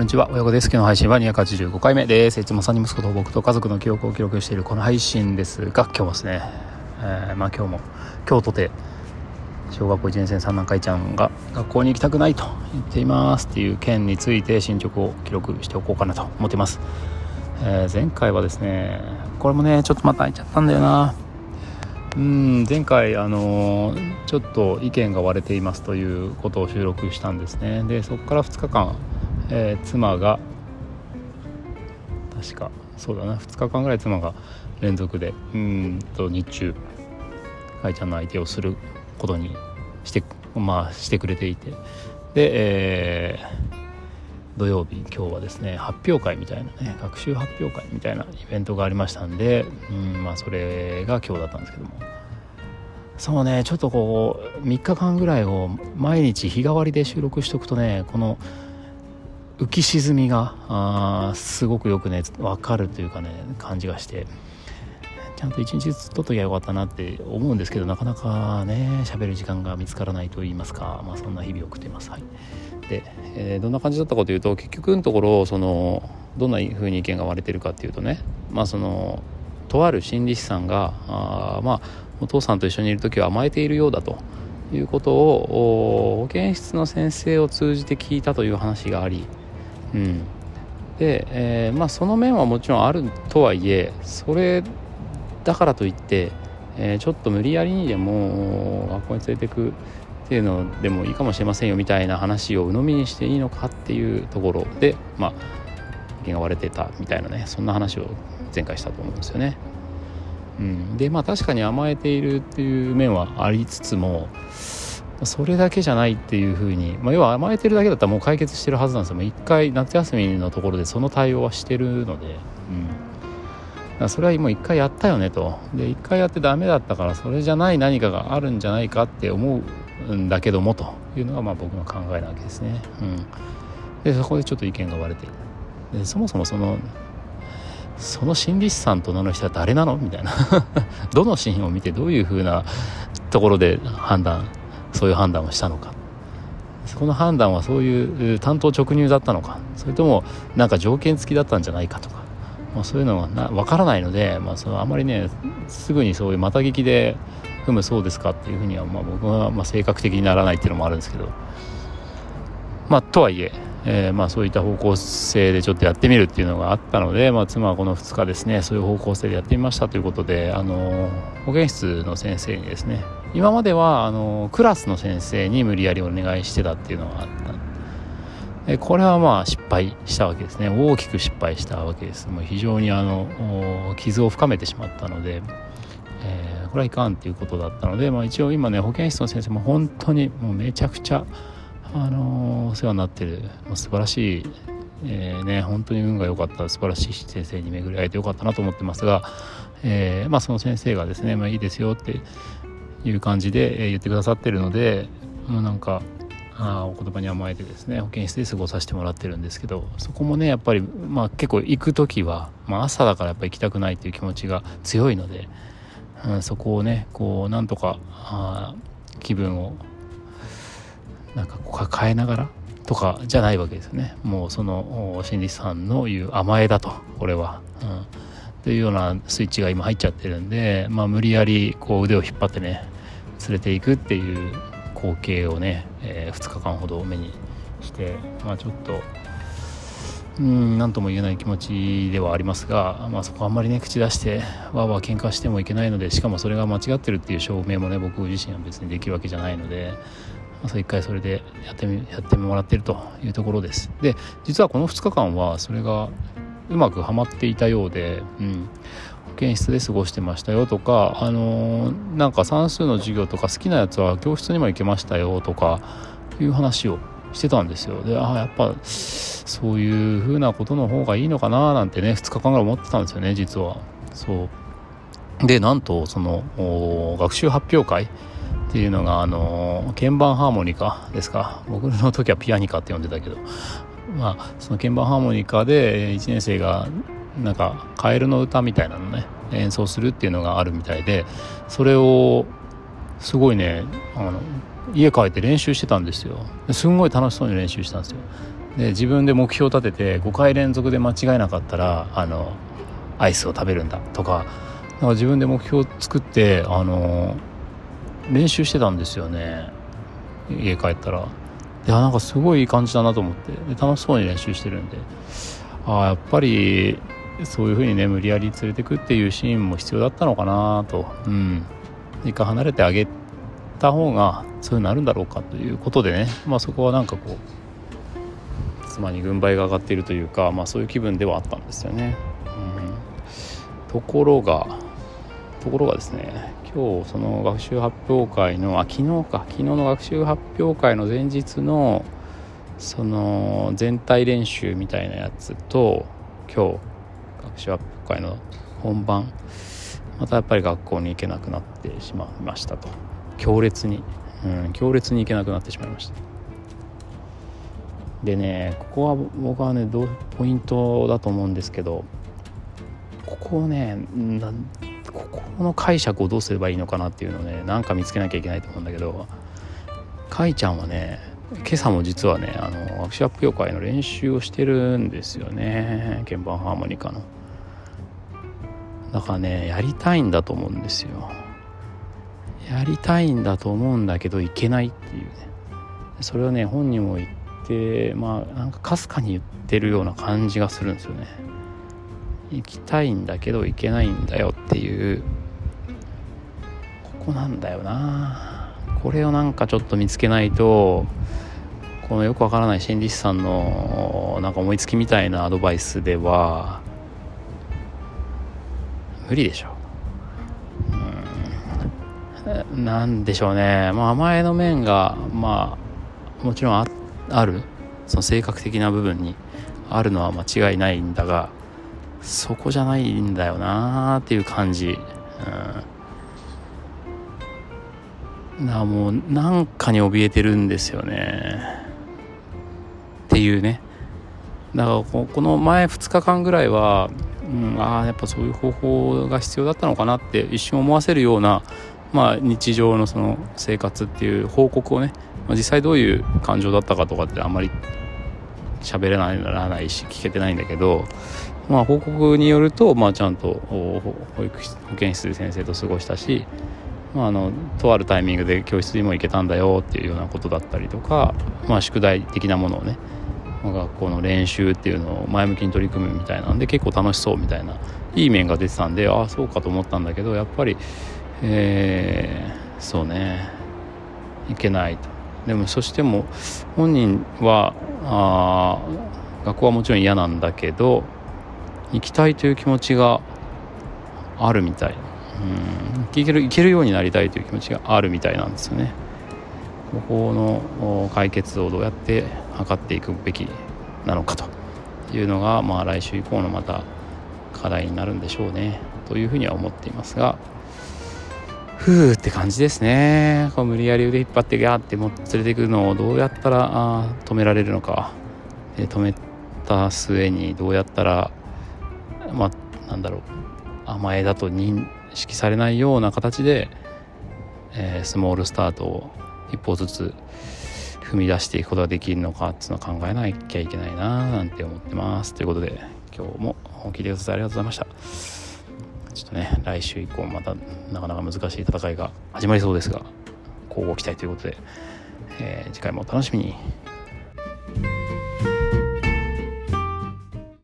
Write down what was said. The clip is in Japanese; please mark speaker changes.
Speaker 1: こんにちは。親子です今日の配信は285回目です。いつも3人息子と僕と家族の記憶を記録しているこの配信ですが今日もですね、えー、まあ今日も京都で小学校1年生三男会ちゃんが学校に行きたくないと言っていますっていう件について進捗を記録しておこうかなと思っています、えー、前回はですねこれもねちょっとまた開いちゃったんだよな。うん前回、あのー、ちょっと意見が割れていますということを収録したんですね。でそこから2日間、えー、妻が確かそうだな2日間ぐらい妻が連続でうんと日中愛ちゃんの相手をすることにして,、まあ、してくれていて。で、えー土曜日今日はですね発表会みたいなね学習発表会みたいなイベントがありましたんで、うんまあ、それが今日だったんですけども。そうねちょっとこう3日間ぐらいを毎日日替わりで収録しとくとねこの浮き沈みがすごくよくね分かるというかね感じがしてちゃんと一日ずつ撮っときゃよかったなって思うんですけどなかなかね喋る時間が見つからないと言いますか、まあ、そんな日々を送っています。はいで、えー、どんな感じだったかというと結局のところそのどんな風に意見が割れてるかっていうとねまあそのとある心理師さんがあまあお父さんと一緒にいる時は甘えているようだということを保健室の先生を通じて聞いたという話があり、うん、で、えー、まあ、その面はもちろんあるとはいえそれだからといって、えー、ちょっと無理やりにでも学校に連れてくっていうのでもいいかもしれませんよみたいな話を鵜呑みにしていいのかっていうところでまあ意見が割れてたみたいなねそんな話を前回したと思うんですよね。うん、でまあ確かに甘えているっていう面はありつつもそれだけじゃないっていうふうに、まあ、要は甘えてるだけだったらもう解決してるはずなんですよ。一回夏休みのところでその対応はしてるので、うん、それはもう一回やったよねと。で一回やってダメだったからそれじゃない何かがあるんじゃないかって思うんだけどもというのがまあ僕の考えなわけですね。うん、でそこでちょっと意見が割れて。でそもそもそのその心理師さんと名の人は誰なの？みたいな。どのシーンを見てどういうふうなところで判断そういう判断をしたのか。その判断はそういう担当直入だったのか。それともなんか条件付きだったんじゃないかとか、まあ、そういうのはな分からないので、まあ、そのあまりねすぐにそういうまた聞きでふむそうですかっていうふうには、まあ、僕はまあ性格的にならないっていうのもあるんですけど。まあとはいええー、まあそういった方向性でちょっとやってみるっていうのがあったので、まあ、妻はこの2日ですねそういう方向性でやってみましたということであの保健室の先生にですね今まではあのクラスの先生に無理やりお願いしてたっていうのがあった。これはまあ失敗したわけですね。大きく失敗したわけです。もう非常にあの傷を深めてしまったので、えー、これはいかんっていうことだったので、まあ、一応今ね保健室の先生も本当にもうめちゃくちゃあのお世話になってる素晴らしい、えー、ね本当に運が良かった素晴らしい先生に巡り会えてよかったなと思ってますが、えー、まあ、その先生がですね、まあ、いいですよっていう感じで言ってくださってるので、まあ、なんかあお言葉に甘えてですね保健室で過ごさせてもらってるんですけどそこもねやっぱり、まあ、結構行く時は、まあ、朝だからやっぱ行きたくないっていう気持ちが強いので、うん、そこをねこうなんとかあ気分をなんかこう抱えながらとかじゃないわけですよね。もうその心理師さんの言う甘えだとこれは、うん、というようなスイッチが今入っちゃってるんで、まあ、無理やりこう腕を引っ張ってね連れていくっていう光景をね、えー、2日間ほど目にして、まあ、ちょっとうん何とも言えない気持ちではありますが、まあ、そこあんまりね口出してわーわー喧嘩してもいけないのでしかもそれが間違ってるっていう証明もね僕自身は別にできるわけじゃないので、まあ、一回それでやってみやってもらってるというところです。で実はこの2日間はそれがうまくはまっていたようで、うん、保健室で過ごしてましたよとか、あのー、なんか算数の授業とか好きなやつは教室にも行けましたよとかいう話をしてたんですよ。でああやっぱそういう風なことの方がいいのかななんてね2日間ぐらい思ってたんですよね実は。そう。でなんとその学習発表会っていうのがあの鍵盤ハーモニカですか。僕の時はピアニカって呼んでたけど。まあその鍵盤ハーモニカで1年生がなんかカエルの歌みたいなのね演奏するっていうのがあるみたいでそれをすごいねあの家帰って練習してたんですよ。すんごい楽しそうに練習したんですよ。で自分で目標を立てて5回連続で間違えなかったらあのアイスを食べるんだとかなんか自分で目標を作ってあの練習してたんですよね。家帰ったら。でなんかすごいいい感じだなと思って。楽しそうに練習してるんで。ああやっぱりそういうふうにね無理やり連れてくっていうシーンも必要だったのかなと。うん。一回離れてあげた方がそういうなるんだろうかということでね。まあそこはなんかこう妻に軍配が上がっているというかまあそういう気分ではあったんですよね、うん、ところがところがですね今日その学習発表会のあ昨日か。昨日の学習発表会の前日のその全体練習みたいなやつと今日学習発表会の本番。またやっぱり学校に行けなくなってしまいましたと。強烈に、うん、強烈に行けなくなってしまいました。でねここは僕はねどうポイントだと思うんですけどここをねここの解釈をどうすればいいのかなっていうのをねなんか見つけなきゃいけないと思うんだけどかいちゃんはね今朝も実はねあの学習発表会の練習をしてるんですよね。鍵盤ハーモニカの。だからねやりたいんだと思うんですよ。やりたいんだと思うんだけどいけないっていうね。それをね本人も言ってまあなんかかすかに言ってるような感じがするんですよね。行きたいんだけど行けないんだよっていうここなんだよな。これをなんかちょっと見つけないとこのよくわからない心理師さんのなんか思いつきみたいなアドバイスでは無理でしょ。うん。なんでしょうね。まあ甘えの面がまあもちろんある。その性格的な部分にあるのは間違いないんだがそこじゃないんだよなーっていう感じ、うん、だからもうなんかに怯えてるんですよね。っていうね。だからこの前2日間ぐらいは、うん、ああやっぱそういう方法が必要だったのかなって一瞬思わせるような、まあ、日常のその生活っていう報告をね、まあ、実際どういう感情だったかとかってあんまり喋れないし聞けてないんだけどまあ、報告によると、まあ、ちゃんと保育保健室で先生と過ごしたし、まあ、あのとあるタイミングで教室にも行けたんだよっていうようなことだったりとか、まあ、宿題的なものをね学校の練習っていうのを前向きに取り組むみたいなんで結構楽しそうみたいないい面が出てたんでああそうかと思ったんだけどやっぱり、えー、そうねいけないと。でもそしても本人はあ学校はもちろん嫌なんだけど行きたいという気持ちがあるみたい。うん。行ける行けるようになりたいという気持ちがあるみたいなんですよね。ここの解決をどうやって図っていくべきなのかというのが、まあ、来週以降のまた課題になるんでしょうね。というふうには思っていますが。ふーって感じですね。こう無理やり腕引っ張ってギャーっても連れていくのをどうやったら止められるのか、止めた末にどうやったらまあなんだろう。甘えだと認識されないような形で、えー、スモールスタートを一歩ずつ踏み出していくことができるのかっていうのを考えなきゃいけないななんて思ってます。ということで今日も聞いてくださいありがとうございました。ちょっとね来週以降またなかなか難しい戦いが始まりそうですが交互期待ということで、えー、次回もお楽しみに。